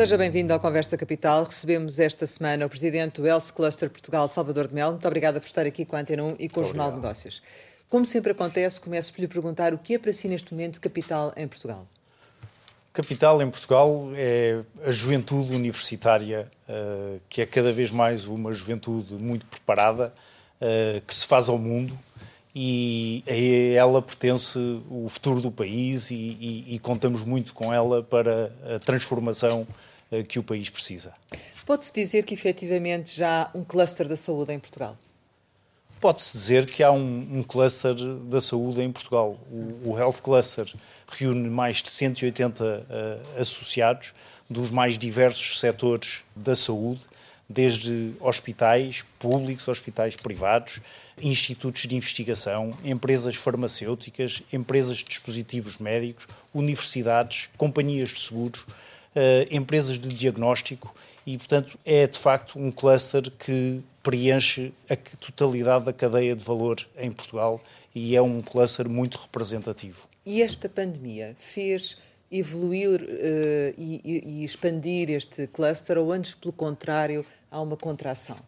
Seja bem-vindo ao Conversa Capital. Recebemos esta semana o presidente do Health Cluster Portugal, Salvador de Mel. Muito obrigada por estar aqui com a Antena 1 e com o Jornal de Negócios. Como sempre acontece, começo por lhe perguntar o que é para si neste momento capital em Portugal? Capital em Portugal é a juventude universitária, uh, que é cada vez mais uma juventude muito preparada, uh, que se faz ao mundo e a ela pertence o futuro do país e, e, e contamos muito com ela para a transformação que o país precisa. Pode-se dizer que efetivamente já há um cluster da saúde em Portugal? Pode-se dizer que há um, um, cluster da saúde em Portugal. O, o Health Cluster reúne mais de 180 uh, associados dos mais diversos setores da saúde, desde hospitais públicos, hospitais privados, institutos de investigação, empresas farmacêuticas, empresas de dispositivos médicos, universidades, companhias de seguros, empresas de diagnóstico e, portanto, é de facto um cluster que preenche a totalidade da cadeia de valor em Portugal e é um cluster muito representativo. E esta pandemia fez evoluir uh, e, e expandir este cluster ou antes, pelo contrário, há uma contração?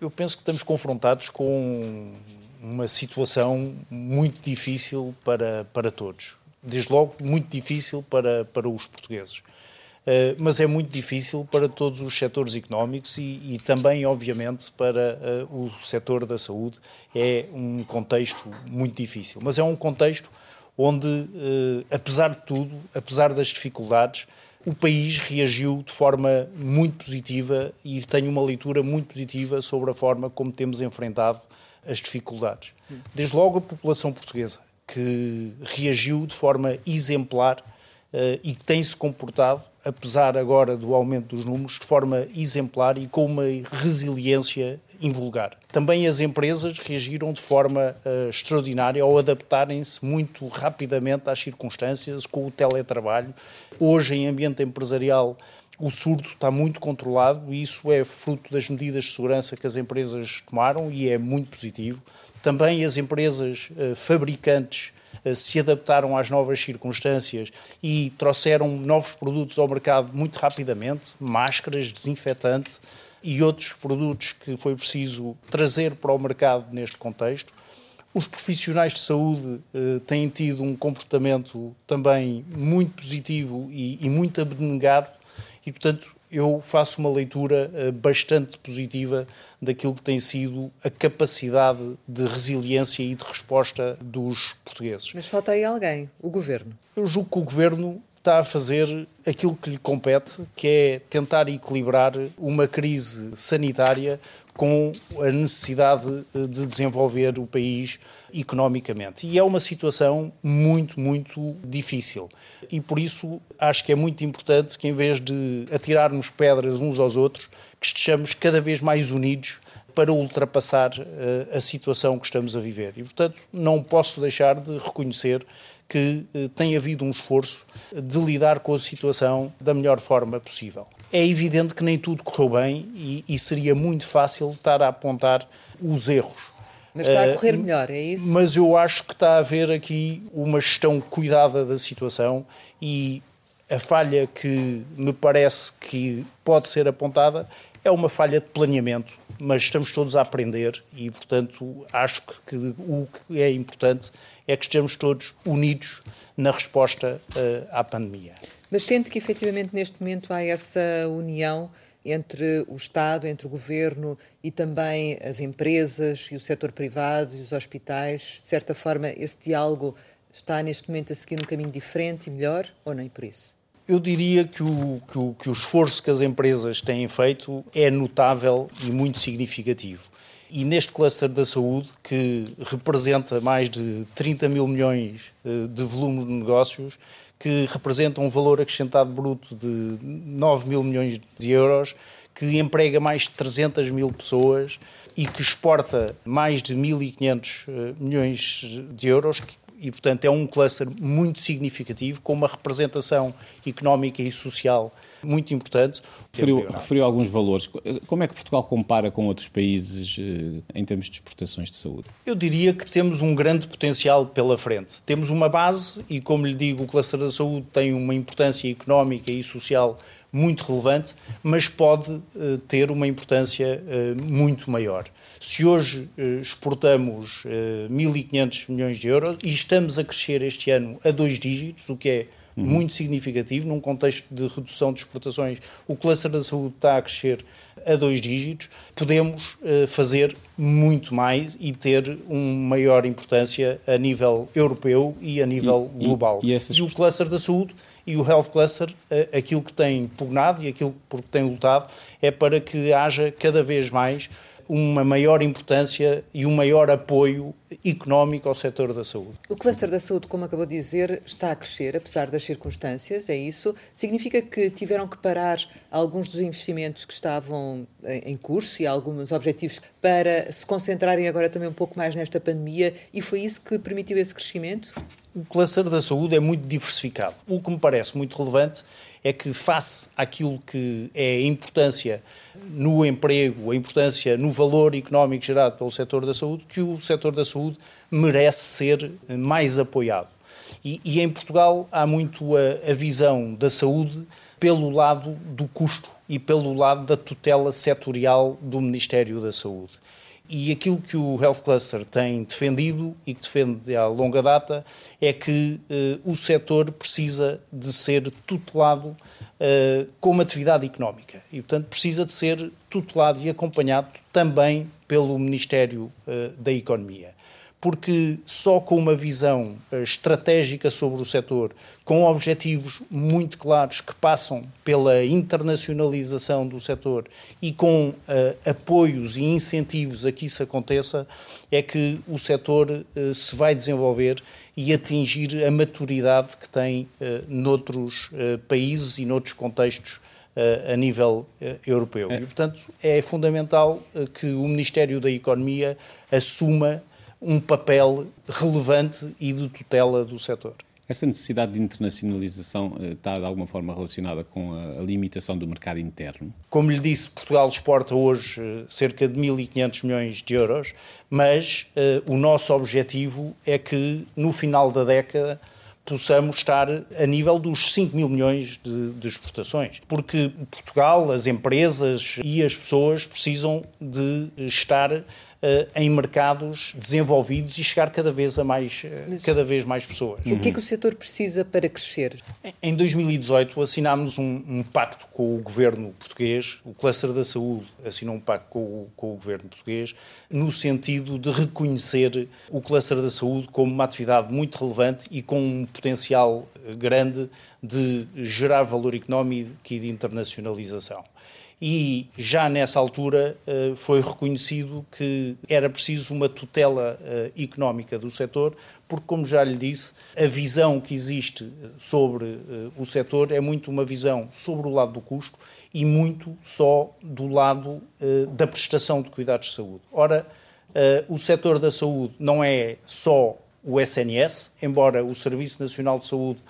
Eu penso que estamos confrontados com uma situação muito difícil para, para todos. Desde logo, muito difícil para, para os portugueses. Uh, mas é muito difícil para todos os setores económicos e, e também, obviamente, para uh, o setor da saúde. É um contexto muito difícil. Mas é um contexto onde, uh, apesar de tudo, apesar das dificuldades, o país reagiu de forma muito positiva e tenho uma leitura muito positiva sobre a forma como temos enfrentado as dificuldades. Desde logo a população portuguesa, que reagiu de forma exemplar uh, e que tem se comportado apesar agora do aumento dos números, de forma exemplar e com uma resiliência invulgar. Também as empresas reagiram de forma uh, extraordinária ao adaptarem-se muito rapidamente às circunstâncias com o teletrabalho. Hoje, em ambiente empresarial, o surdo está muito controlado e isso é fruto das medidas de segurança que as empresas tomaram e é muito positivo. Também as empresas uh, fabricantes eh, se adaptaram às novas circunstâncias e trouxeram novos produtos ao mercado muito rapidamente, máscaras, desinfetante e outros produtos que foi preciso trazer para o mercado neste contexto. Os profissionais de saúde eh, têm tido um comportamento também muito positivo e, e muito abnegado e, portanto, eu faço uma leitura uh, bastante positiva daquilo que tem sido a capacidade de resiliência e de resposta dos portugueses. Mas falta aí alguém, o governo. Eu julgo que o governo está a fazer aquilo que lhe compete, que é tentar equilibrar uma crise sanitária com a necessidade eh, de desenvolver o país economicamente. E é uma situação muito, muito difícil. E por isso acho que é muito importante que, em vez de atirarmos pedras uns aos outros, que estejamos cada vez mais unidos para ultrapassar uh, a situação que estamos a viver. E, portanto, não posso deixar de reconhecer que uh, tem havido um esforço de lidar com a situação da melhor forma possível. É evidente que nem tudo correu bem e, e seria muito fácil estar a apontar os erros. Mas está a correr uh, melhor, é isso? Mas eu acho que está a haver aqui uma gestão cuidada da situação e a falha que me parece que pode ser apontada é uma falha de planeamento, mas estamos todos a aprender e, portanto, acho que o que é importante é que estejamos todos unidos na resposta uh, à pandemia. Mas sente que efetivamente neste momento há essa união entre o Estado, entre o Governo e também as empresas e o setor privado e os hospitais? De certa forma, esse diálogo está neste momento a seguir um caminho diferente e melhor ou nem por isso? Eu diria que o, que o, que o esforço que as empresas têm feito é notável e muito significativo. E neste cluster da saúde, que representa mais de 30 mil milhões eh, de volume de negócios, que representa um valor acrescentado bruto de 9 mil milhões de euros, que emprega mais de 300 mil pessoas e que exporta mais de 1.500 eh, milhões de euros, e, portanto, é um cluster muito significativo, com uma representação económica e social muito importante. Referiu, referiu alguns valores. Como é que Portugal compara com outros países eh, em termos de exportações de saúde? Eu diria que temos um grande potencial pela frente. Temos uma base e, como lhe digo, o cluster da saúde tem uma importância económica e social muito relevante, mas pode uh, ter uma importância uh, muito maior. Se hoje uh, exportamos 1.500 milhões de euros e estamos a crescer este ano a dois dígitos, o que é uhum. muito significativo, num contexto de redução de exportações, o cluster da saúde está a crescer a dois dígitos, podemos uh, fazer muito mais e ter uma maior importância a nível europeu e a nível e, global. E, e, essas... e, o cluster da saúde e o Health Cluster, uh, aquilo que tem pugnado e aquilo por que tem lutado é para que haja cada vez mais uma maior importância e um maior apoio económico ao setor da saúde. O cluster da saúde, como acabou de dizer, está a crescer, apesar das circunstâncias, é isso? Significa que tiveram que parar alguns dos investimentos que estavam em curso e alguns objetivos para se concentrarem agora também um pouco mais nesta pandemia e foi isso que permitiu esse crescimento? O cluster da saúde é muito diversificado. O que me parece muito relevante é que, face àquilo que é a importância no emprego, a importância no valor económico gerado pelo setor da saúde, que o setor da saúde merece ser mais apoiado. E, e em Portugal há muito a, a visão da saúde pelo lado do custo e pelo lado da tutela setorial do Ministério da Saúde. E aquilo que o Health Cluster tem defendido e que defende há longa data é que uh, o setor precisa de ser tutelado uh, como atividade económica. E, portanto, precisa de ser tutelado e acompanhado também pelo Ministério uh, da Economia porque só com uma visão uh, estratégica sobre o setor, com objetivos muito claros que passam pela internacionalização do setor e com uh, apoios e incentivos a que isso aconteça, é que o setor uh, se vai desenvolver e atingir a maturidade que tem noutros países e noutros contextos a nível europeu. É. E, portanto, é fundamental que o Ministério da Economia assuma um papel relevante e de tutela do setor. Essa necessidade de internacionalização eh, está de alguma forma relacionada com a, limitação do mercado interno? Como lhe disse, Portugal exporta hoje eh, cerca de 1.500 milhões de euros, mas uh, o nosso objetivo é que no final da década possamos estar a nível dos 5 mil milhões de, de, exportações. Porque Portugal, as empresas e as pessoas precisam de estar em mercados desenvolvidos e chegar cada vez a mais, uh, cada vez mais pessoas. O que é que o setor precisa para crescer? Em 2018 assinámos um, um pacto com o governo português, o Cluster da Saúde assinou um pacto com o, com o governo português, no sentido de reconhecer o Cluster da Saúde como uma atividade muito relevante e com um potencial eh, grande de gerar valor económico e de internacionalização e já nessa altura eh, foi reconhecido que era preciso uma tutela eh, económica do setor, porque, como já lhe disse, a visão que existe eh, sobre o setor é muito uma visão sobre o lado do custo e muito só do lado da prestação de cuidados de saúde. Ora, o setor da saúde não é só o SNS, embora o Serviço Nacional de Saúde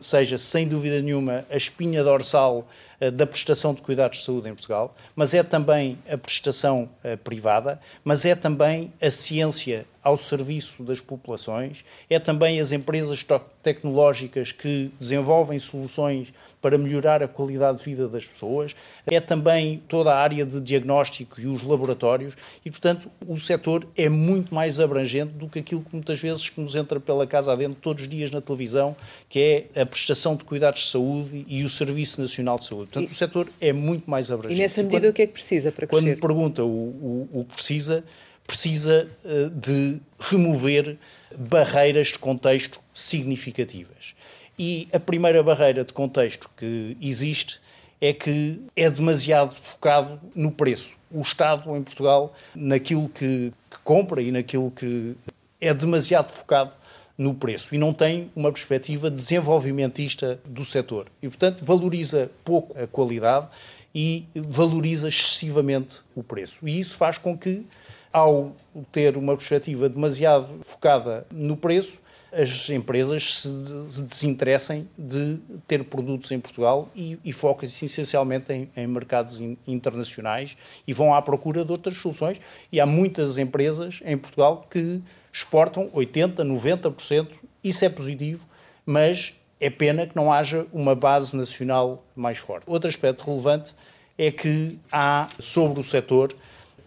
seja, sem dúvida nenhuma a espinha dorsal uh, da prestação de cuidados de saúde em Portugal, mas é também a prestação uh, privada, mas é também a ciência ao serviço das populações, é também as empresas tecnológicas que desenvolvem soluções para melhorar a qualidade de vida das pessoas, é também toda a área de diagnóstico e os laboratórios, e portanto o setor é muito mais abrangente do que aquilo que muitas vezes nos entra pela casa adentro todos os dias na televisão, que é a prestação de cuidados de saúde e o Serviço Nacional de Saúde. Portanto, e, o setor é muito mais abrangente. E nessa medida quando, o que é que precisa para crescer? Quando me pergunta o, o, o que precisa, precisa uh, de remover barreiras de contexto significativas. E a primeira barreira de contexto que existe é que é demasiado focado no preço. O Estado em Portugal, naquilo que, que compra e naquilo que é demasiado focado no preço e não tem uma perspectiva desenvolvimentista do setor. E, portanto, valoriza pouco a qualidade e valoriza excessivamente o preço. E isso faz com que, ao ter uma perspectiva demasiado focada no preço, as empresas se desinteressem de ter produtos em Portugal e, e focam-se essencialmente em, em, mercados internacionais e vão à procura de outras soluções. E há muitas empresas em Portugal que exportam 80%, 90%, isso é positivo, mas É pena que não haja uma base nacional mais forte. Outro aspecto relevante é que há sobre o setor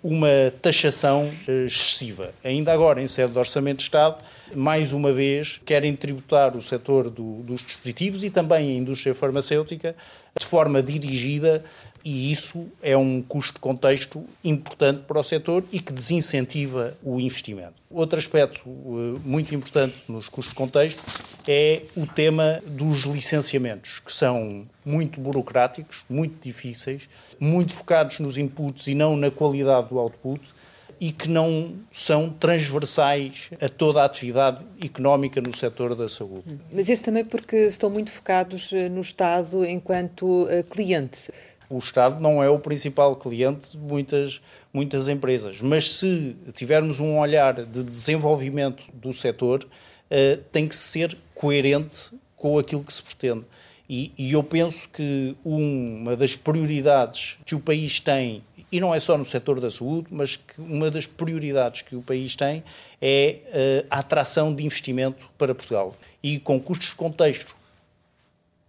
uma taxação eh, excessiva. Ainda agora, em sede do Orçamento de Estado, mais uma vez querem tributar o setor do, dos dispositivos e também a indústria farmacêutica de forma dirigida e isso é um custo de contexto importante para o setor e que desincentiva o investimento. Outro aspecto uh, muito importante nos custos de contexto é o tema dos licenciamentos, que são muito burocráticos, muito difíceis, muito focados nos inputs e não na qualidade do output e que não são transversais a toda a atividade económica no setor da saúde. Mas isso também porque estão muito focados uh, no Estado enquanto uh, cliente o Estado não é o principal cliente de muitas, muitas empresas. Mas se tivermos um olhar de desenvolvimento do setor, uh, tem que ser coerente com aquilo que se pretende. E, e, eu penso que uma das prioridades que o país tem, e não é só no setor da saúde, mas que uma das prioridades que o país tem é uh, a atração de investimento para Portugal. E com custos de contexto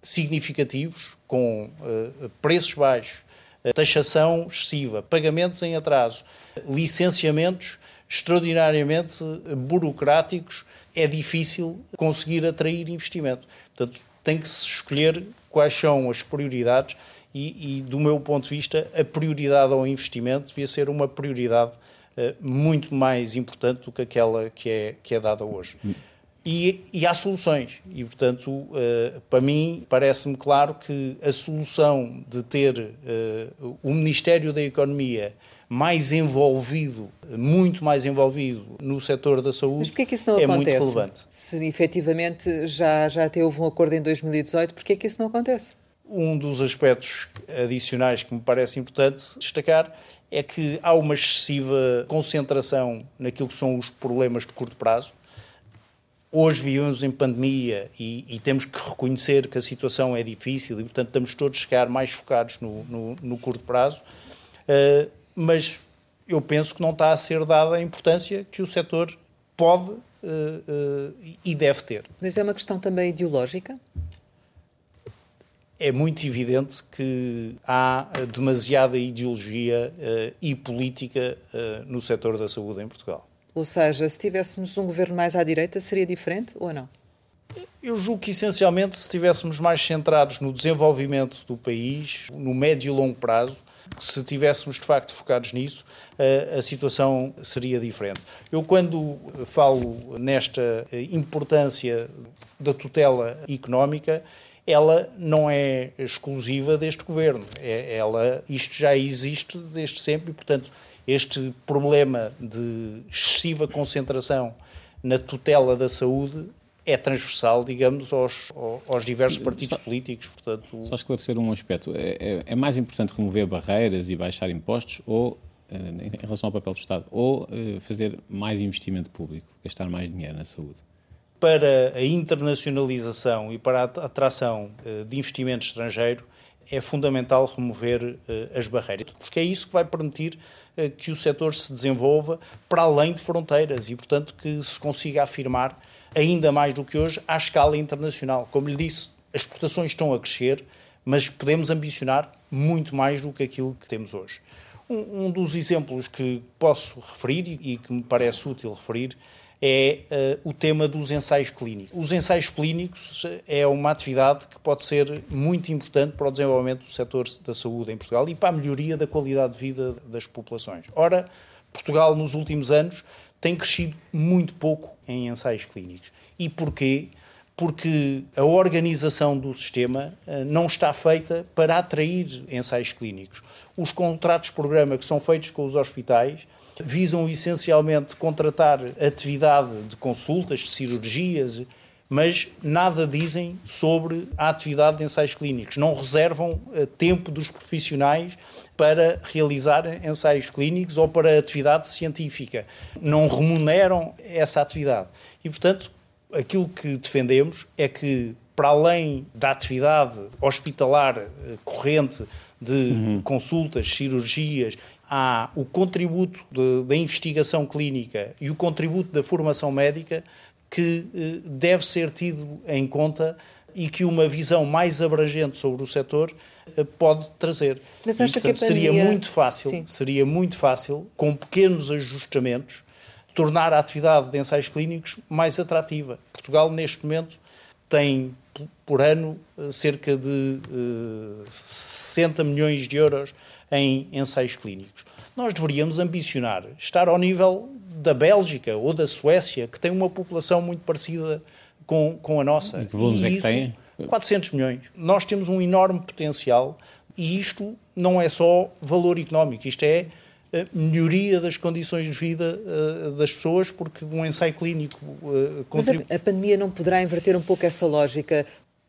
significativos, com uh, preços baixos, uh, taxação excessiva, pagamentos em atraso, licenciamentos extraordinariamente burocráticos, é difícil conseguir atrair investimento. Portanto, tem que se escolher quais são as prioridades e, e, do meu ponto de vista, a prioridade ao investimento devia ser uma prioridade uh, muito mais importante do que aquela que é, que é dada hoje. E, e, há soluções. E, portanto, uh, para mim, parece-me claro que a solução de ter uh, o Ministério da Economia mais envolvido, muito mais envolvido no setor da saúde, Mas porquê que isso não é acontece? muito relevante. Se efetivamente já, já até houve um acordo em 2018, porquê que isso não acontece? Um dos aspectos adicionais que me parece importante destacar é que há uma excessiva concentração naquilo que são os problemas de curto prazo Hoje vivemos em pandemia e, e, temos que reconhecer que a situação é difícil e, portanto, estamos todos a chegar mais focados no, no, no curto prazo, uh, mas eu penso que não está a ser dada a importância que o setor pode uh, uh, e deve ter. Mas é uma questão também ideológica? É muito evidente que há demasiada ideologia e política no setor da saúde em Portugal. Ou seja, se tivéssemos um governo mais à direita, seria diferente ou não? Eu julgo que, essencialmente, se estivéssemos mais centrados no desenvolvimento do país, no médio e longo prazo, se estivéssemos de facto focados nisso, a, a, situação seria diferente. Eu, quando falo nesta importância da tutela económica, ela não é exclusiva deste governo. É, ela, isto já existe desde sempre e, portanto, este problema de excessiva concentração na tutela da saúde é transversal, digamos, aos, aos diversos partidos só, políticos. Portanto... Só esclarecer um aspecto. É, é, é, mais importante remover barreiras e baixar impostos ou, eh, em relação ao papel do Estado, ou eh, fazer mais investimento público, gastar mais dinheiro na saúde? Para a internacionalização e para a atração eh, de investimento estrangeiro, é fundamental remover as barreiras, porque é isso que vai permitir eh, que o setor se desenvolva para além de fronteiras e, portanto, que se consiga afirmar ainda mais do que hoje à escala internacional. Como lhe disse, as exportações estão a crescer, mas podemos ambicionar muito mais do que aquilo que temos hoje. Um, um dos exemplos que posso referir e que me parece útil referir é uh, o tema dos ensaios clínicos. Os ensaios clínicos é uma atividade que pode ser muito importante para o desenvolvimento do setor da saúde em Portugal e para a melhoria da qualidade de vida das populações. Ora, Portugal nos últimos anos tem crescido muito pouco em ensaios clínicos. E porquê? Porque a organização do sistema uh, não está feita para atrair ensaios clínicos. Os contratos-programa que são feitos com os hospitais visam essencialmente contratar atividade de consultas, de cirurgias, mas nada dizem sobre a atividade de ensaios clínicos. Não reservam eh, tempo dos profissionais para realizar ensaios clínicos ou para atividade científica. Não remuneram essa atividade. E, portanto, aquilo que defendemos é que, para além da atividade hospitalar eh, corrente de uhum. consultas, cirurgias há o contributo de, da investigação clínica e o contributo da formação médica que eh, deve ser tido em conta e que uma visão mais abrangente sobre o setor eh, pode trazer. Mas acha e, portanto, que pandemia... seria muito fácil, Sim. seria muito fácil, com pequenos ajustamentos, tornar a atividade de ensaios clínicos mais atrativa. Portugal, neste momento, tem por ano eh, cerca de uh, 60 milhões de euros em ensaios clínicos. Nós deveríamos ambicionar estar ao nível da Bélgica ou da Suécia, que tem uma população muito parecida com, com a nossa. E que volumes é que tem? 400 milhões. Nós temos um enorme potencial e isto não é só valor económico, isto é melhoria das condições de vida uh, das pessoas, porque um ensaio clínico uh, contribui... Mas a, a, pandemia não poderá inverter um pouco essa lógica?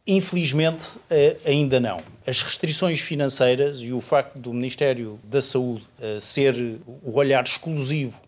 Infelizmente, uh, ainda não. As restrições financeiras e o facto do Ministério da Saúde ser o olhar exclusivo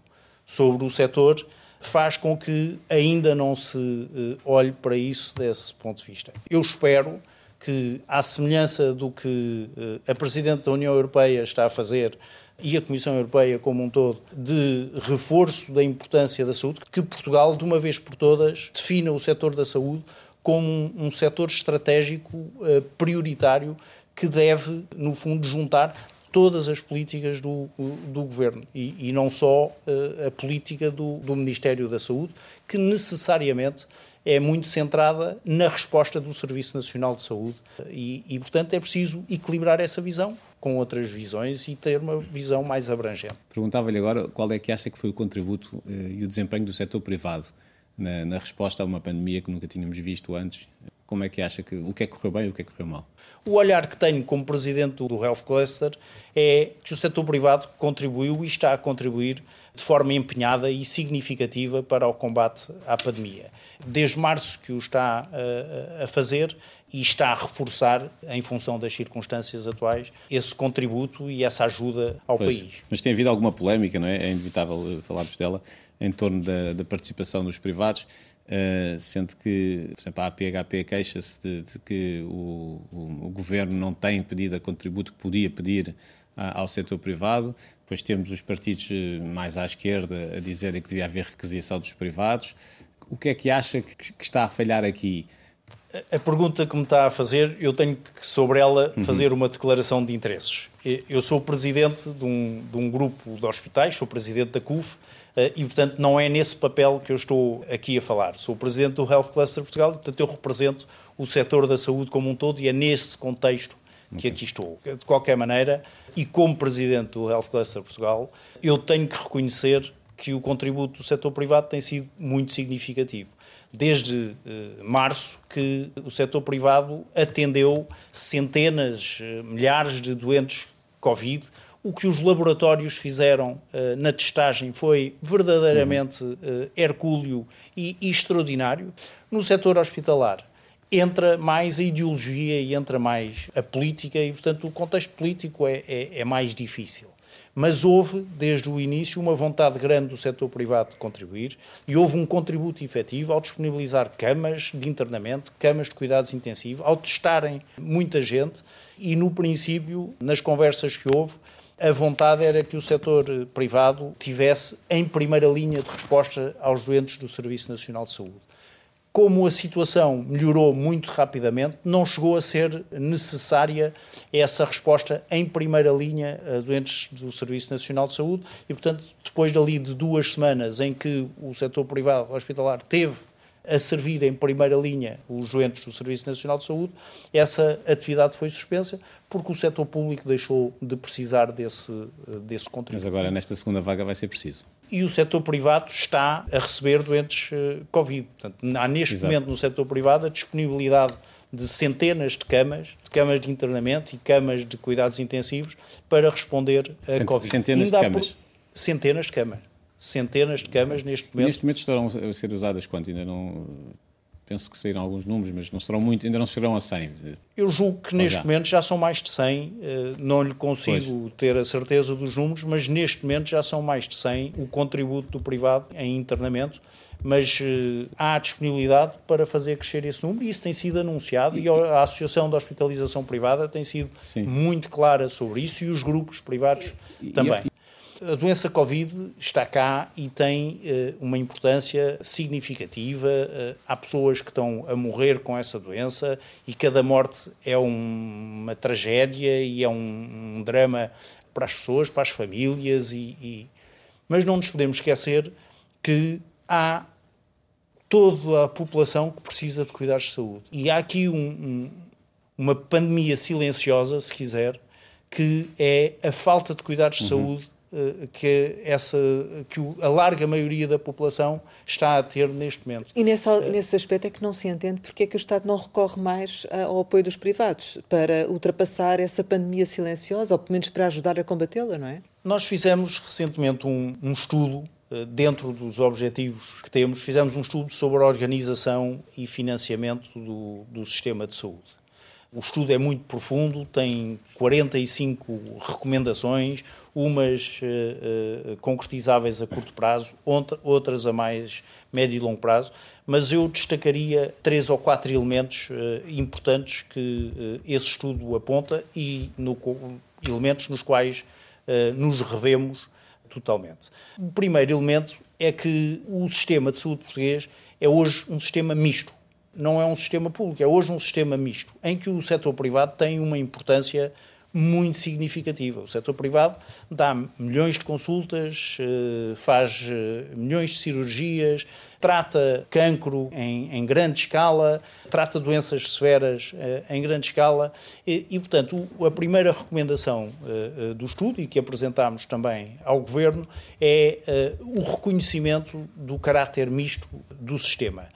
sobre o setor faz com que ainda não se olhe para isso desse ponto de vista. Eu espero que, à semelhança do que a Presidente da União Europeia está a fazer e a Comissão Europeia como um todo de reforço da importância da saúde, que Portugal, de uma vez por todas, defina o setor da saúde como um, setor estratégico uh, prioritário que deve, no fundo, juntar todas as políticas do, do governo. E, e não só uh, a política do, do Ministério da Saúde, que necessariamente é muito centrada na resposta do Serviço Nacional de Saúde. E, e, portanto, é preciso equilibrar essa visão com outras visões e ter uma visão mais abrangente. Perguntava-lhe agora qual é que acha que foi o contributo eh, e o desempenho do setor privado na, na, resposta a uma pandemia que nunca tínhamos visto antes. Como é que acha que o que é que correu bem e o que é que correu mal? O olhar que tenho como presidente do Health Cluster é que o setor privado contribuiu e está a contribuir de forma empenhada e significativa para o combate à pandemia. Desde março que o está a, a fazer e está a reforçar, em função das circunstâncias atuais, esse contributo e essa ajuda ao pois, país. Mas tem havido alguma polémica, não é? É inevitável eh, falarmos dela, em torno da, da participação dos privados. Uh, sendo que, por exemplo, a APHP queixa-se de, de, que o, o, o, governo não tem pedido a contributo que podia pedir ao setor privado. Depois temos os partidos eh, mais à esquerda a dizerem que devia haver requisição dos privados. O que é que acha que, que está a falhar aqui? A pergunta que me está a fazer, eu tenho que, sobre ela, uhum. fazer uma declaração de interesses. Eu sou presidente de um, de um grupo de hospitais, sou presidente da CUF, e, portanto, não é nesse papel que eu estou aqui a falar. Sou presidente do Health Cluster Portugal, e, portanto, eu represento o setor da saúde como um todo e é nesse contexto que aqui estou. De qualquer maneira, e como presidente do Health Cluster Portugal, eu tenho que reconhecer que o contributo do setor privado tem sido muito significativo. Desde eh, março que o setor privado atendeu centenas, eh, milhares de doentes Covid. O que os laboratórios fizeram eh, na testagem foi verdadeiramente eh, hercúleo e, e extraordinário. No setor hospitalar, entra mais a ideologia e entra mais a política e, portanto, o contexto político é, é, é, mais difícil. Mas houve, desde o início, uma vontade grande do setor privado de contribuir e houve um contributo efetivo ao disponibilizar camas de internamento, camas de cuidados intensivos, ao testarem muita gente e, no princípio, nas conversas que houve, a vontade era que o setor privado tivesse em primeira linha de resposta aos doentes do Serviço Nacional de Saúde. Como a situação melhorou muito rapidamente, não chegou a ser necessária essa resposta em primeira linha a doentes do Serviço Nacional de Saúde. E, portanto, depois dali de duas semanas em que o setor privado hospitalar teve a servir em primeira linha os doentes do Serviço Nacional de Saúde, essa atividade foi suspensa porque o setor público deixou de precisar desse, desse contributo. Mas agora, nesta segunda vaga, vai ser preciso e o setor privado está a receber doentes uh, Covid. Portanto, há neste Exato. momento no setor privado a disponibilidade de centenas de camas, de camas de internamento e camas de cuidados intensivos para responder a Cent Covid. Centenas de camas? Por... Centenas de camas. Centenas de camas neste momento. Neste momento estarão a ser usadas quanto? Ainda não penso que saíram alguns números, mas não serão muito, ainda não chegarão a 100. Eu julgo que neste já. momento já são mais de 100, eh, não lhe consigo pois. ter a certeza dos números, mas neste momento já são mais de 100 o contributo do privado em internamento, mas uh, há disponibilidade para fazer crescer esse número e isso tem sido anunciado e, a Associação de Hospitalização Privada tem sido Sim. muito clara sobre isso e os grupos privados e, também. E, A doença Covid está cá e tem uh, uma importância significativa. Uh, há pessoas que estão a morrer com essa doença e cada morte é um, uma tragédia e é um, um, drama para as pessoas, para as famílias. E, e... Mas não nos podemos esquecer que há toda a população que precisa de cuidados de saúde. E há aqui um, uma pandemia silenciosa, se quiser, que é a falta de cuidados de uhum. saúde que, essa, que a larga maioria da população está a ter neste momento. E nesse, nesse aspecto é que não se entende porque é que o Estado não recorre mais ao apoio dos privados para ultrapassar essa pandemia silenciosa, ou pelo menos para ajudar a combatê-la, não é? Nós fizemos recentemente um, um estudo eh, dentro dos objetivos que temos, fizemos um estudo sobre a organização e financiamento do, do sistema de saúde. O estudo é muito profundo, tem 45 recomendações, umas uh, uh, concretizáveis a curto prazo, outras a mais médio e longo prazo, mas eu destacaria três ou quatro elementos uh, importantes que esse estudo aponta e no, elementos nos quais nos revemos totalmente. O primeiro elemento é que o sistema de saúde português é hoje um sistema misto não é um sistema público, é hoje um sistema misto, em que o setor privado tem uma importância muito significativa. O setor privado dá milhões de consultas, eh, faz eh, milhões de cirurgias, trata cancro em, em grande escala, trata doenças severas eh, em grande escala e, e, portanto, a primeira recomendação do estudo, e que apresentámos também ao Governo, é o reconhecimento do caráter misto do sistema.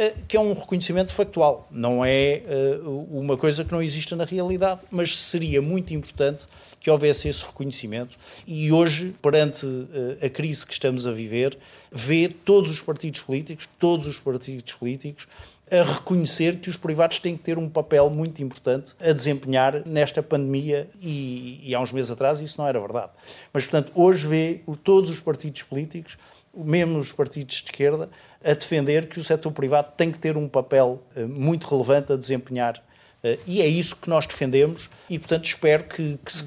Eh, que é um reconhecimento factual, não é eh, uma coisa que não existe na realidade, mas seria muito importante que houvesse esse reconhecimento. E hoje, perante eh, a crise que estamos a viver, vê todos os partidos políticos, todos os partidos políticos, a reconhecer que os privados têm que ter um papel muito importante a desempenhar nesta pandemia e, e há uns meses atrás isso não era verdade. Mas, portanto, hoje vê todos os partidos políticos mesmo os partidos de esquerda, a defender que o setor privado tem que ter um papel uh, muito relevante a desempenhar. Uh, e é isso que nós defendemos e, portanto, espero que, que,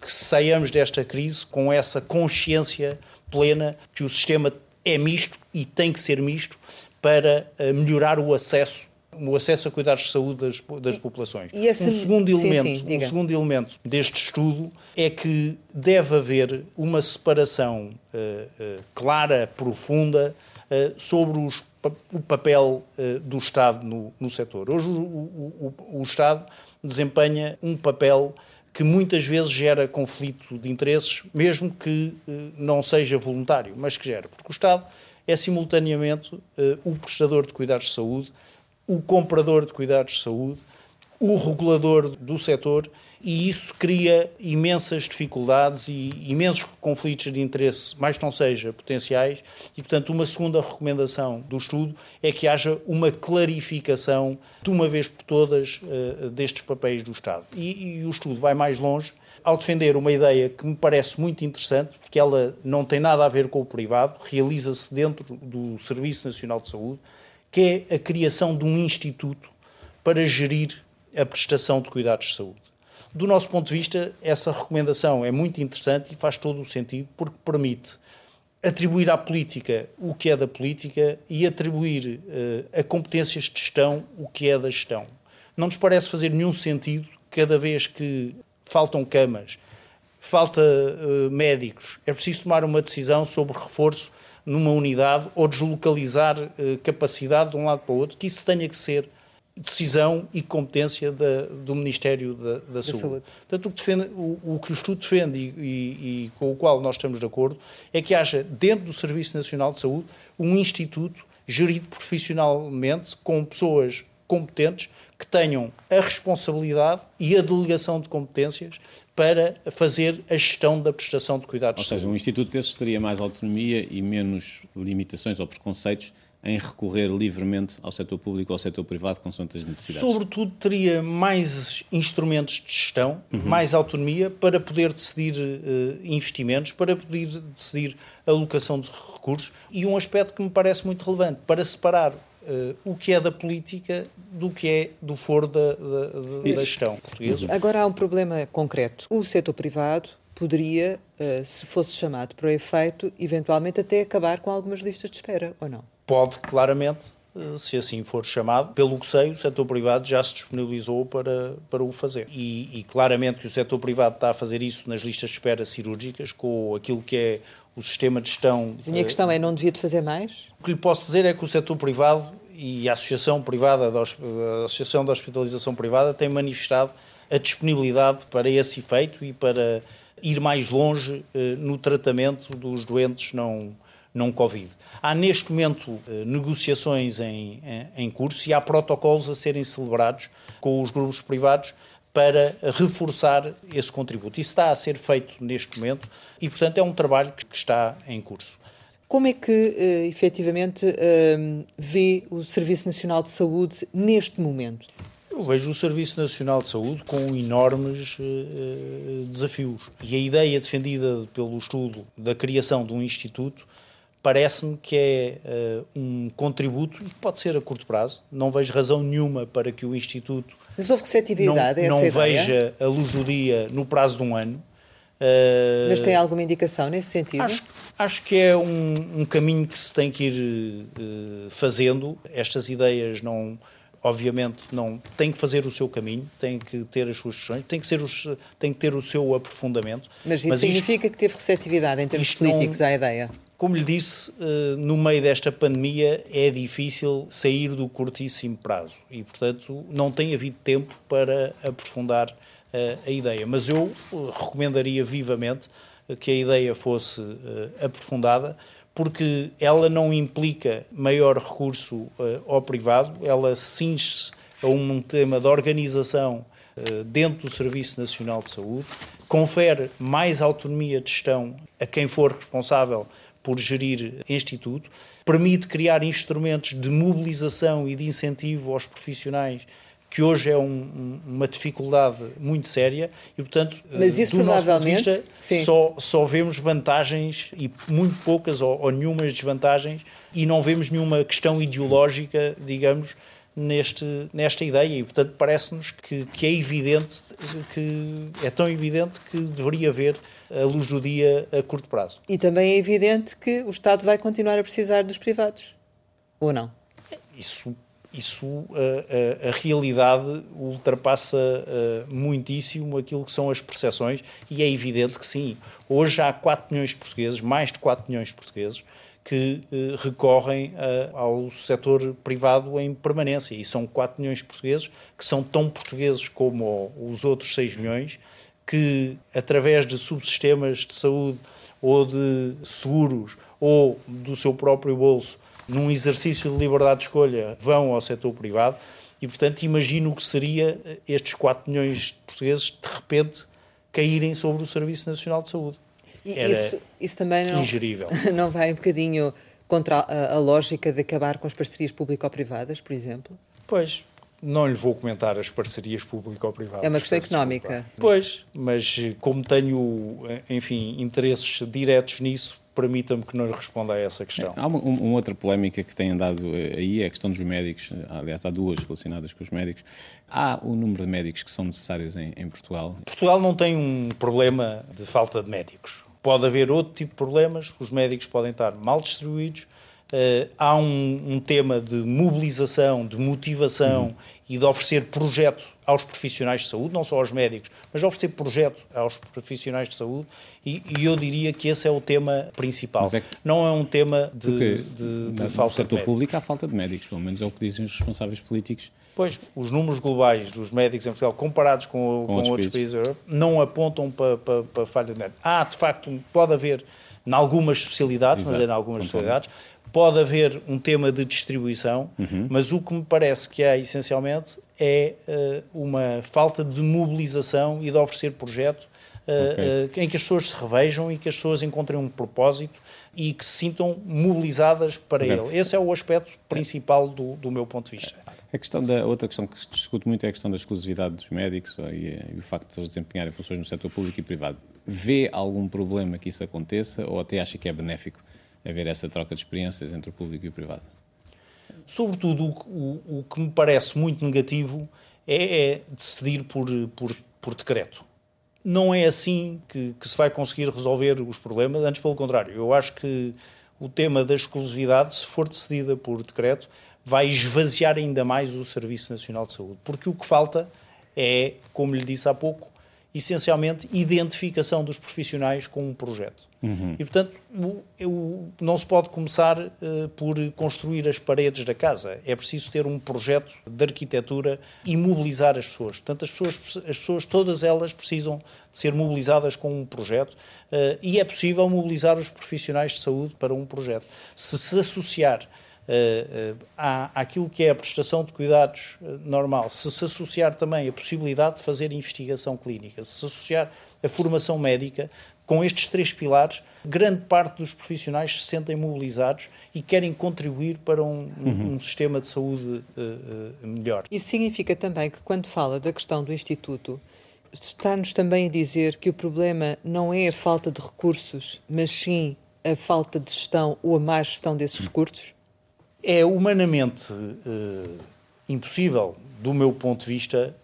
que saiamos desta crise com essa consciência plena que o sistema é misto e tem que ser misto para uh, melhorar o acesso o acesso a cuidados de saúde das, das populações. E esse... um, segundo elemento, sim, sim, um segundo elemento deste estudo é que deve haver uma separação uh, uh, clara, profunda, sobre os, o papel do Estado no, no setor. Hoje o, o, o, Estado desempenha um papel que muitas vezes gera conflito de interesses, mesmo que não seja voluntário, mas que gera. Porque o Estado é simultaneamente o prestador de cuidados de saúde, o comprador de cuidados de saúde, o regulador do setor e isso cria imensas dificuldades e imensos conflitos de interesse, mais não seja potenciais, e portanto uma segunda recomendação do estudo é que haja uma clarificação de uma vez por todas uh, destes papéis do Estado. E, e o estudo vai mais longe ao defender uma ideia que me parece muito interessante, porque ela não tem nada a ver com o privado, realiza-se dentro do Serviço Nacional de Saúde, que é a criação de um instituto para gerir a prestação de cuidados de saúde. Do nosso ponto de vista, essa recomendação é muito interessante e faz todo o sentido porque permite atribuir à política o que é da política e atribuir uh, a competências de gestão o que é da gestão. Não nos parece fazer nenhum sentido cada vez que faltam camas, falta uh, médicos, é preciso tomar uma decisão sobre reforço numa unidade ou deslocalizar uh, capacidade de um lado para o outro, que isso tenha que ser decisão e competência da, do Ministério da, da, da Saúde. Saúde. Portanto, o que, defende, o, o que o estudo defende e, e, e, com o qual nós estamos de acordo é que haja dentro do Serviço Nacional de Saúde um instituto gerido profissionalmente com pessoas competentes que tenham a responsabilidade e a delegação de competências para fazer a gestão da prestação de cuidados. Ou seja, um instituto desses teria mais autonomia e menos limitações ou preconceitos em recorrer livremente ao setor público ou ao setor privado, consoante as necessidades? Sobretudo, teria mais instrumentos de gestão, uhum. mais autonomia para poder decidir uh, investimentos, para poder decidir alocação de recursos e um aspecto que me parece muito relevante, para separar uh, o que é da política do que é do foro da, da, da gestão portuguesa. Agora há um problema concreto. O setor privado poderia, uh, se fosse chamado para o efeito, eventualmente até acabar com algumas listas de espera, ou não? Pode, claramente, uh, se assim for chamado. Pelo que sei, o setor privado já se disponibilizou para, para o fazer. E, e claramente que o setor privado está a fazer isso nas listas de espera cirúrgicas, com aquilo que é o sistema de gestão. Mas a minha questão é, não devia de fazer mais? O que lhe posso dizer é que o setor privado e a Associação Privada, a Associação da Hospitalização Privada tem manifestado a disponibilidade para esse efeito e para ir mais longe eh, no tratamento dos doentes não, não Covid. Há neste momento eh, negociações em, em curso e há protocolos a serem celebrados com os grupos privados para reforçar esse contributo. Isso está a ser feito neste momento e, portanto, é um trabalho que está em curso. Como é que, uh, efetivamente, uh, vê o Serviço Nacional de Saúde neste momento? Eu vejo o Serviço Nacional de Saúde com enormes uh, desafios. E a ideia defendida pelo estudo da criação de um instituto parece-me que é uh, um contributo e que pode ser a curto prazo. Não vejo razão nenhuma para que o Instituto Mas houve receptividade não, não veja a luz do dia no prazo de um ano. Uh, Mas tem alguma indicação nesse sentido? Acho, acho que é um, um, caminho que se tem que ir uh, fazendo. Estas ideias não, obviamente, não têm que fazer o seu caminho, têm que ter as suas questões, têm que, ser os, têm que ter o seu aprofundamento. Mas isso Mas significa isto, que teve receptividade em termos políticos não, à ideia? Como lhe disse, uh, no meio desta pandemia é difícil sair do curtíssimo prazo e, portanto, não tem havido tempo para aprofundar a ideia. Mas eu eh, recomendaria vivamente que a ideia fosse eh, aprofundada, porque ela não implica maior recurso eh, ao privado, ela cinge-se a um tema de organização dentro do Serviço Nacional de Saúde, confere mais autonomia de gestão a quem for responsável por gerir instituto, permite criar instrumentos de mobilização e de incentivo aos profissionais que hoje é um, uma dificuldade muito séria e, portanto, Mas isso do nosso ponto de vista, só, só vemos vantagens e muito poucas ou, ou nenhumas desvantagens e não vemos nenhuma questão ideológica, digamos, neste, nesta ideia. E, portanto, parece-nos que, que é evidente, que é tão evidente que deveria haver a luz do dia a curto prazo. E também é evidente que o Estado vai continuar a precisar dos privados, ou não? Isso isso, a, a, a realidade ultrapassa uh, muitíssimo aquilo que são as percepções e é evidente que sim. Hoje há 4 milhões de portugueses, mais de 4 milhões de portugueses, que uh, recorrem uh, ao setor privado em permanência. E são 4 milhões de portugueses que são tão portugueses como os outros 6 milhões, que através de subsistemas de saúde ou de seguros ou do seu próprio bolso num exercício de liberdade de escolha, vão ao setor privado e, portanto, imagino o que seria estes 4 milhões de portugueses de repente caírem sobre o Serviço Nacional de Saúde. E Era isso, isso também não, ingerível. não vai um bocadinho contra a, a lógica de acabar com as parcerias público-privadas, por exemplo? Pois, não lhe vou comentar as parcerias público-privadas. É uma questão económica. Pois, mas como tenho, enfim, interesses diretos nisso, permita-me que não lhe responda a essa questão. Há uma, uma, outra polémica que tem andado eh, aí, é a questão dos médicos. Aliás, há duas relacionadas com os médicos. Há o número de médicos que são necessários em, em Portugal? Portugal não tem um problema de falta de médicos. Pode haver outro tipo de problemas, os médicos podem estar mal distribuídos, Uh, há um, um, tema de mobilização, de motivação uhum. e de oferecer projeto aos profissionais de saúde, não só aos médicos, mas oferecer projeto aos profissionais de saúde, e, e eu diria que esse é o tema principal. É que, não é um tema de, de, de falta de setor público há falta de médicos, pelo menos é o que dizem os responsáveis políticos. Pois, os números globais dos médicos em Portugal, comparados com, com, com outros, outros países, países não apontam para, para, para falha de médicos. Há, de facto, pode haver, em algumas especialidades, Exato. mas é em algumas especialidades, Pode haver um tema de distribuição, uhum. mas o que me parece que há essencialmente é uh, uma falta de mobilização e de oferecer projeto uh, okay. uh, em que as pessoas se revejam e que as pessoas encontrem um propósito e que se sintam mobilizadas para okay. ele. Esse é o aspecto principal do, do meu ponto de vista. A questão da, outra questão que se discute muito é a questão da exclusividade dos médicos e, e o facto de eles desempenharem funções no setor público e privado. Vê algum problema que isso aconteça ou até acha que é benéfico haver essa troca de experiências entre o público e o privado? Sobretudo, o, o, que me parece muito negativo é, é decidir por, por, por decreto. não é assim que, que, se vai conseguir resolver os problemas, antes pelo contrário. Eu acho que o tema da exclusividade, se for decidida por decreto, vai esvaziar ainda mais o Serviço Nacional de Saúde. Porque o que falta é, como lhe disse há pouco, essencialmente identificação dos profissionais com um projeto. Uhum. E, portanto, eu, não se pode começar uh, por construir as paredes da casa. É preciso ter um projeto de arquitetura e mobilizar as pessoas. Portanto, as pessoas, as pessoas todas elas precisam de ser mobilizadas com um projeto uh, e é possível mobilizar os profissionais de saúde para um projeto. Se se associar uh, à, àquilo que é a prestação de cuidados uh, normal, se se associar também a possibilidade de fazer investigação clínica, se se associar a formação médica, com estes três pilares, grande parte dos profissionais se sentem mobilizados e querem contribuir para um, uhum. um sistema de saúde uh, melhor. Isso significa também que, quando fala da questão do Instituto, está-nos também a dizer que o problema não é a falta de recursos, mas sim a falta de gestão ou a má gestão desses recursos? É humanamente uh, impossível, do meu ponto de vista,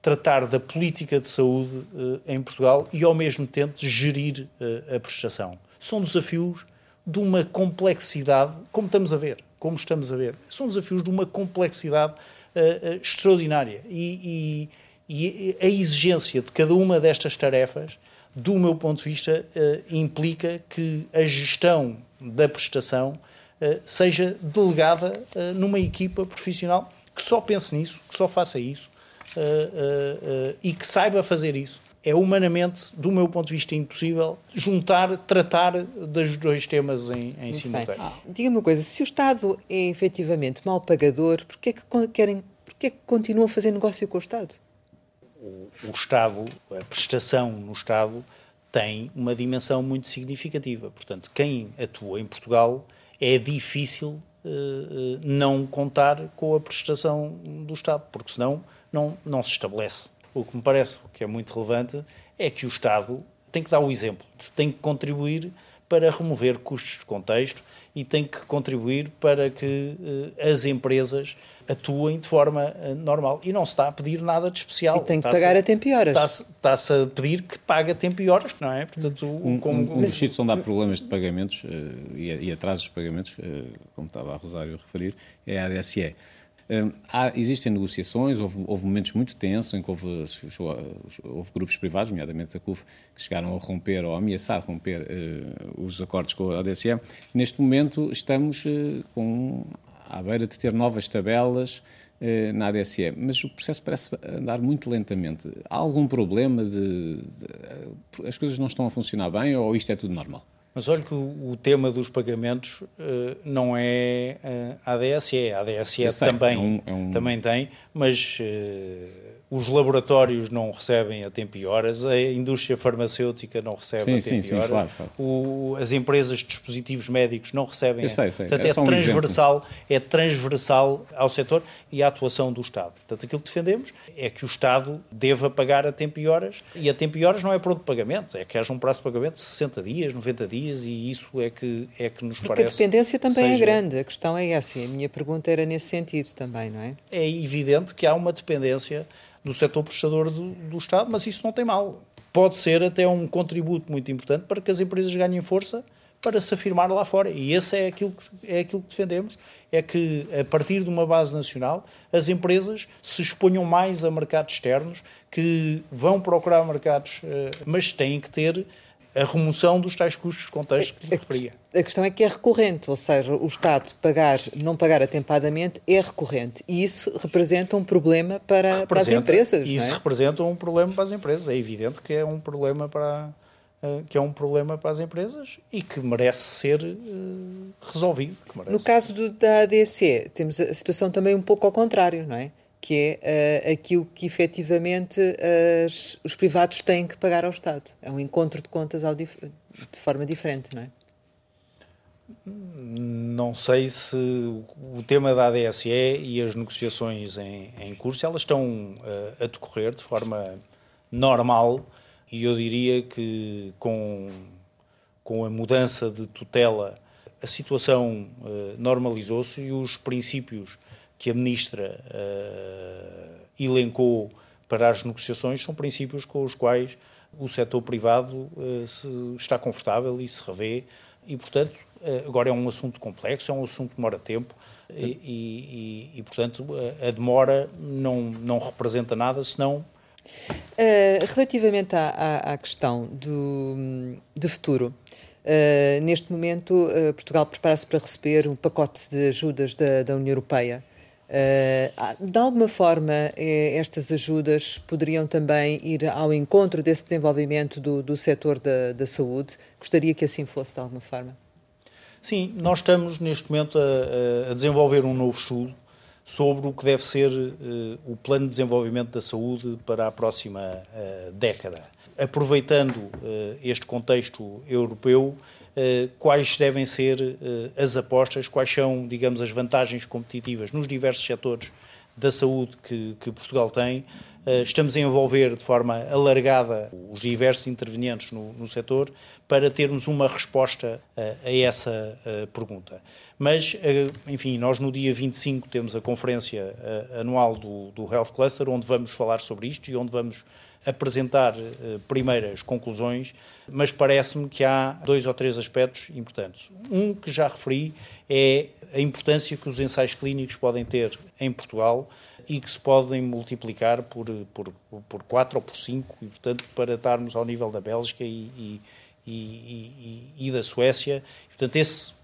tratar da política de saúde uh, em Portugal e, ao mesmo tempo, gerir uh, a prestação. São desafios de uma complexidade, como estamos a ver, como estamos a ver, são desafios de uma complexidade extraordinária e, e, e, a exigência de cada uma destas tarefas, do meu ponto de vista, implica que a gestão da prestação seja delegada eh, numa equipa profissional que só pense nisso, que só faça isso eh, e que saiba fazer isso. É humanamente, do meu ponto de vista, impossível juntar, tratar dos dois temas em, em simultâneo. Ah, Diga-me uma coisa, se o Estado é efetivamente mal pagador, porquê é que querem, porquê é que continuam a fazer negócio com o Estado? O, o Estado, a prestação no Estado tem uma dimensão muito significativa. Portanto, quem atua em Portugal é difícil uh, não contar com a prestação do Estado, porque senão não, não se estabelece. O que me parece que é muito relevante é que o Estado tem que dar o exemplo, tem que contribuir para remover custos de contexto e tem que contribuir para que uh, as empresas atuem de forma uh, normal. E não se está a pedir nada de especial. E tem que pagar a, a tempo e horas. Está-se está a pedir que pague a tempo e horas, não é? Portanto, um, como, um, um dos sítios onde há problemas de pagamentos uh, e, e atrasos de pagamentos, uh, como estava a Rosário a referir, é a ADSE. Há, existem negociações, houve, houve, momentos muito tensos em que houve, houve, grupos privados, nomeadamente a CUF, que chegaram a romper ou a ameaçar romper os acordos com a ADSE. Neste momento estamos com à beira de ter novas tabelas eh, na ADSE, mas o processo parece andar muito lentamente. Há algum problema de, de, as coisas não estão a funcionar bem ou isto é tudo normal? Mas olha que o, o tema dos pagamentos uh, não é uh, a ADSE, ADSE também, é um, é um... também tem, mas uh, os laboratórios não recebem a tempo e horas, a indústria farmacêutica não recebe sim, a tempo sim, e horas, claro, claro. O, as empresas de dispositivos médicos não recebem. Eu sei, sei. Portanto, é, é transversal, é transversal ao setor e à atuação do Estado. Portanto, aquilo que defendemos é que o Estado deva pagar a tempo e horas, e a tempo e horas não é pronto pagamento, é que haja um prazo de pagamento de 60 dias, 90 dias, e isso é que, é que nos Porque parece... Porque a dependência também é seja... é grande, a questão é essa, a minha pergunta era nesse sentido também, não é? É evidente que há uma dependência do setor prestador do, do Estado, mas isso não tem mal. Pode ser até um contributo muito importante para que as empresas ganhem força para se afirmar lá fora. E esse é aquilo que, é aquilo que defendemos, é que a partir de uma base nacional as empresas se exponham mais a mercados externos, que vão procurar mercados, eh, mas têm que ter a remoção dos tais custos de contexto que lhe referia. A questão é que é recorrente, ou seja, o Estado pagar, não pagar atempadamente é recorrente e isso representa um problema para, para as empresas. Isso é? representa um problema para as empresas. É evidente que é um problema para, uh, que é um problema para as empresas e que merece ser uh, resolvido. Merece. No caso do, da ADC, temos a situação também um pouco ao contrário, não é? Que é uh, aquilo que efetivamente as, os privados têm que pagar ao Estado. É um encontro de contas de forma diferente, não é? Não sei se o tema da ADSE e as negociações em, em curso elas estão uh, a decorrer de forma normal e eu diria que com, com a mudança de tutela a situação uh, normalizou-se e os princípios que a Ministra uh, elencou para as negociações são princípios com os quais o setor privado uh, está confortável e se revê e, portanto, uh, agora é um assunto complexo, é um assunto que demora tempo e, e, e, portanto, a demora não, não representa nada, senão Uh, relativamente à, à, à, questão do, de futuro, uh, neste momento uh, Portugal prepara-se para receber um pacote de ajudas da, da União Europeia. De alguma forma, estas ajudas poderiam também ir ao encontro desse desenvolvimento do, do setor da, da saúde? Gostaria que assim fosse, de alguma forma? Sim, nós estamos neste momento a, a desenvolver um novo estudo sobre o que deve ser uh, o plano de desenvolvimento da saúde para a próxima uh, década. Aproveitando uh, este contexto europeu, quais devem ser as apostas, quais são, digamos, as vantagens competitivas nos diversos setores da saúde que, que Portugal tem. Estamos a envolver de forma alargada os diversos intervenientes no, no setor para termos uma resposta a essa pergunta. Mas, eh, enfim, nós no dia 25 temos a conferência eh, anual do, do Health Cluster, onde vamos falar sobre isto e onde vamos apresentar eh, primeiras conclusões, mas parece-me que há dois ou três aspectos importantes. Um que já referi é a importância que os ensaios clínicos podem ter em Portugal e que se podem multiplicar por, por, por 4 ou por 5, e portanto para estarmos ao nível da Bélgica e, e, e, e da Suécia. Portanto, esse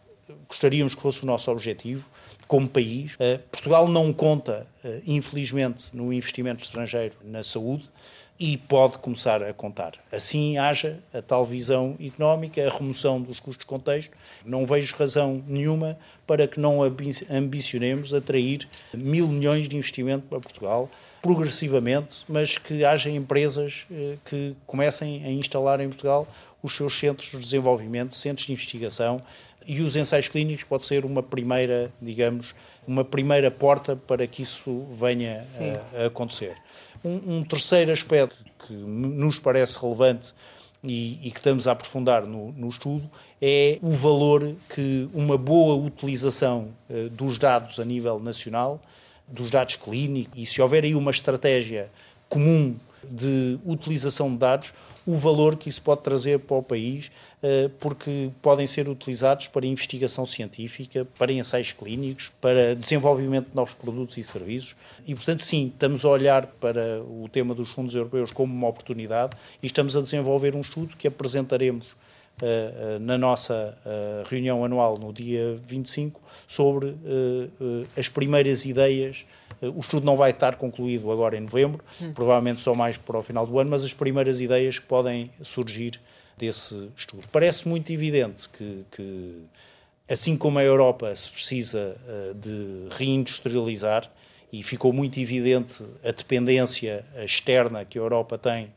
gostaríamos que fosse o nosso objetivo como país. Uh, Portugal não conta, uh, infelizmente, no investimento estrangeiro na saúde e pode começar a contar. Assim haja a tal visão económica, a remoção dos custos de contexto. Não vejo razão nenhuma para que não ambicionemos atrair mil milhões de investimento para Portugal progressivamente, mas que haja empresas uh, que comecem a instalar em Portugal os seus centros de desenvolvimento, centros de investigação, e os ensaios clínicos pode ser uma primeira, digamos, uma primeira porta para que isso venha a, a, acontecer. Um, um, terceiro aspecto que nos parece relevante e, e que estamos a aprofundar no, no, estudo é o valor que uma boa utilização uh, dos dados a nível nacional, dos dados clínicos, e se houver aí uma estratégia comum de utilização de dados, o valor que isso pode trazer para o país, eh, porque podem ser utilizados para investigação científica, para ensaios clínicos, para desenvolvimento de novos produtos e serviços. E, portanto, sim, estamos a olhar para o tema dos fundos europeus como uma oportunidade e estamos a desenvolver um estudo que apresentaremos na nossa uh, reunião anual no dia 25 sobre as primeiras ideias o estudo não vai estar concluído agora em novembro, hum. provavelmente só mais para o final do ano, mas as primeiras ideias que podem surgir desse estudo. Parece muito evidente que, que assim como a Europa se precisa de reindustrializar, e ficou muito evidente a dependência externa que a Europa tem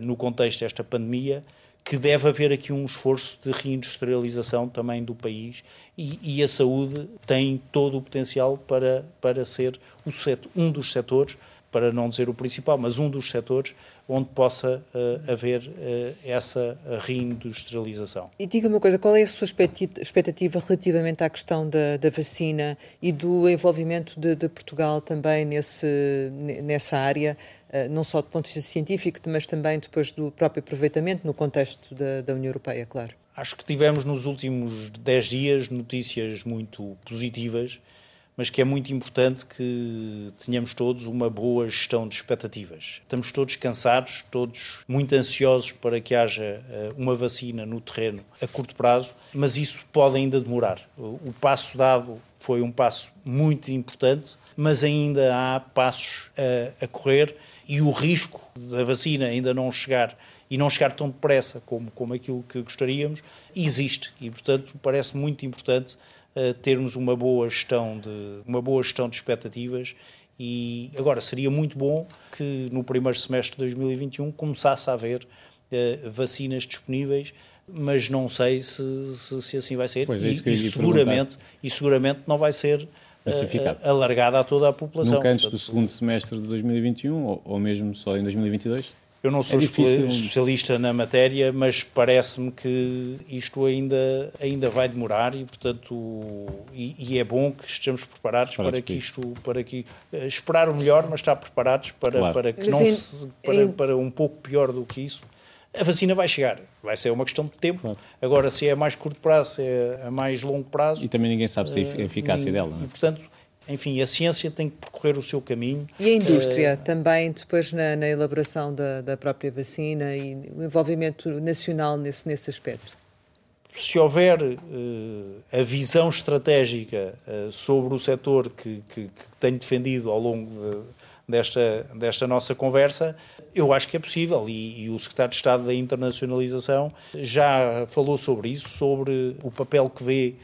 no contexto desta pandemia, que deve haver aqui um esforço de reindustrialização também do país e, e a saúde tem todo o potencial para, para ser setor, um dos setores, para não dizer o principal, mas um dos setores onde possa uh, haver uh, essa reindustrialização. E diga-me uma coisa, qual é a sua expectativa relativamente à questão da, da vacina e do envolvimento de, de Portugal também nesse, nessa área? Eh, não só do ponto de vista científico, mas também depois do próprio aproveitamento no contexto da, da União Europeia, claro. Acho que tivemos nos últimos 10 dias notícias muito positivas, mas que é muito importante que tenhamos todos uma boa gestão de expectativas. Estamos todos cansados, todos muito ansiosos para que haja eh, uma vacina no terreno a curto prazo, mas isso pode ainda demorar. O passo dado foi um passo muito importante, mas ainda há passos a, a correr e o risco da vacina ainda não chegar e não chegar tão depressa como, como aquilo que gostaríamos, existe. E, portanto, parece muito importante termos uma boa gestão de uma boa gestão de expectativas e agora seria muito bom que no primeiro semestre de 2021 começasse a haver uh, vacinas disponíveis, mas não sei se, se, se assim vai ser é, e, e seguramente e seguramente não vai ser uh, alargada a toda a população. Nunca antes do segundo semestre de 2021 ou, ou mesmo só em 2022? Eu não sou é especialista na matéria, mas parece-me que isto ainda, ainda vai demorar e, portanto, e, e é bom que estejamos preparados para que isto, para que uh, esperar o melhor, mas estar preparados para, claro. para que não se, para, para um pouco pior do que isso A vacina vai chegar, vai ser uma questão de tempo. Claro. Agora, se é a mais curto prazo, se é a mais longo prazo. E também ninguém sabe se a eficácia uh, dela. E, portanto, enfim, a ciência tem que percorrer o seu caminho. E a indústria uh, também, depois na, na elaboração da, da, própria vacina e o envolvimento nacional nesse, nesse aspecto? Se houver uh, a visão estratégica uh, sobre o setor que, que, que, tenho defendido ao longo de, desta, desta nossa conversa, eu acho que é possível e, e, o Secretário de Estado da Internacionalização já falou sobre isso, sobre o papel que vê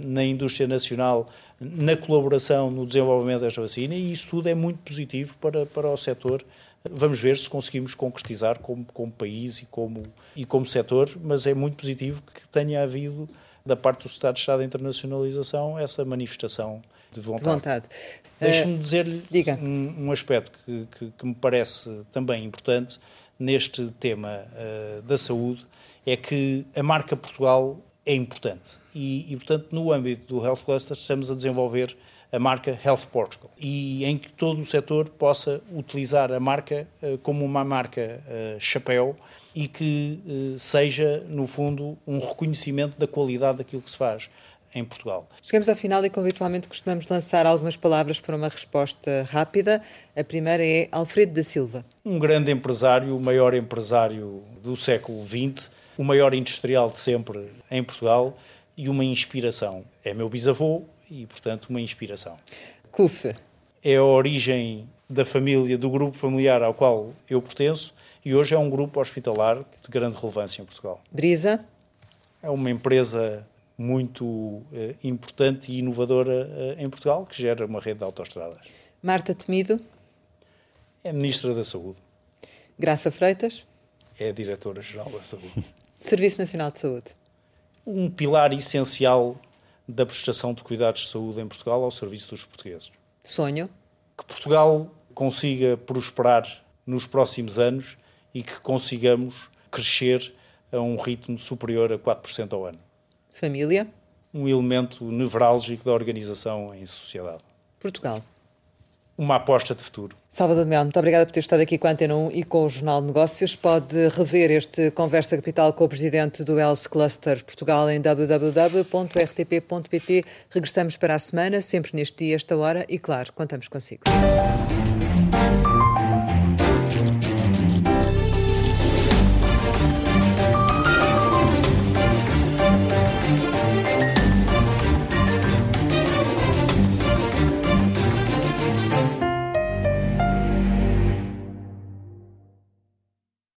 na indústria nacional na colaboração no desenvolvimento desta vacina e isso tudo é muito positivo para, para o setor. Vamos ver se conseguimos concretizar como, como país e como, e como setor, mas é muito positivo que tenha havido, da parte do Estado de Estado de Internacionalização, essa manifestação de vontade. De vontade. Deixe-me uh, dizer-lhe um, um, aspecto que, que, que, me parece também importante neste tema uh, da saúde, é que a marca Portugal é importante. E, e, portanto, no âmbito do Health Cluster, estamos a desenvolver a marca Health Portugal e em que todo o setor possa utilizar a marca uh, como uma marca uh, chapéu e que uh, seja, no fundo, um reconhecimento da qualidade daquilo que se faz em Portugal. Chegamos ao final e, como habitualmente, costumamos lançar algumas palavras para uma resposta rápida. A primeira é Alfredo da Silva. Um grande empresário, o maior empresário do século XX, o maior industrial de sempre em Portugal e uma inspiração. É meu bisavô e, portanto, uma inspiração. CUF. É a origem da família, do grupo familiar ao qual eu pertenço e hoje é um grupo hospitalar de grande relevância em Portugal. Brisa. É uma empresa muito eh, importante e inovadora eh, em Portugal, que gera uma rede de autoestradas. Marta Temido. É Ministra da Saúde. Graça Freitas. É Diretora-Geral da Saúde. Serviço Nacional de Saúde. Um pilar essencial da prestação de cuidados de saúde em Portugal ao serviço dos portugueses. Sonho? Que Portugal consiga prosperar nos próximos anos e que consigamos crescer a um ritmo superior a 4% ao ano. Família? Um elemento nevrálgico da organização em sociedade. Portugal? Uma aposta de futuro. Salvador Mel, muito obrigada por ter estado aqui com a Antena 1 e com o Jornal de Negócios. Pode rever este Conversa Capital com o presidente do Health Cluster Portugal em www.rtp.pt. Regressamos para a semana, sempre neste dia, esta hora, e claro, contamos consigo.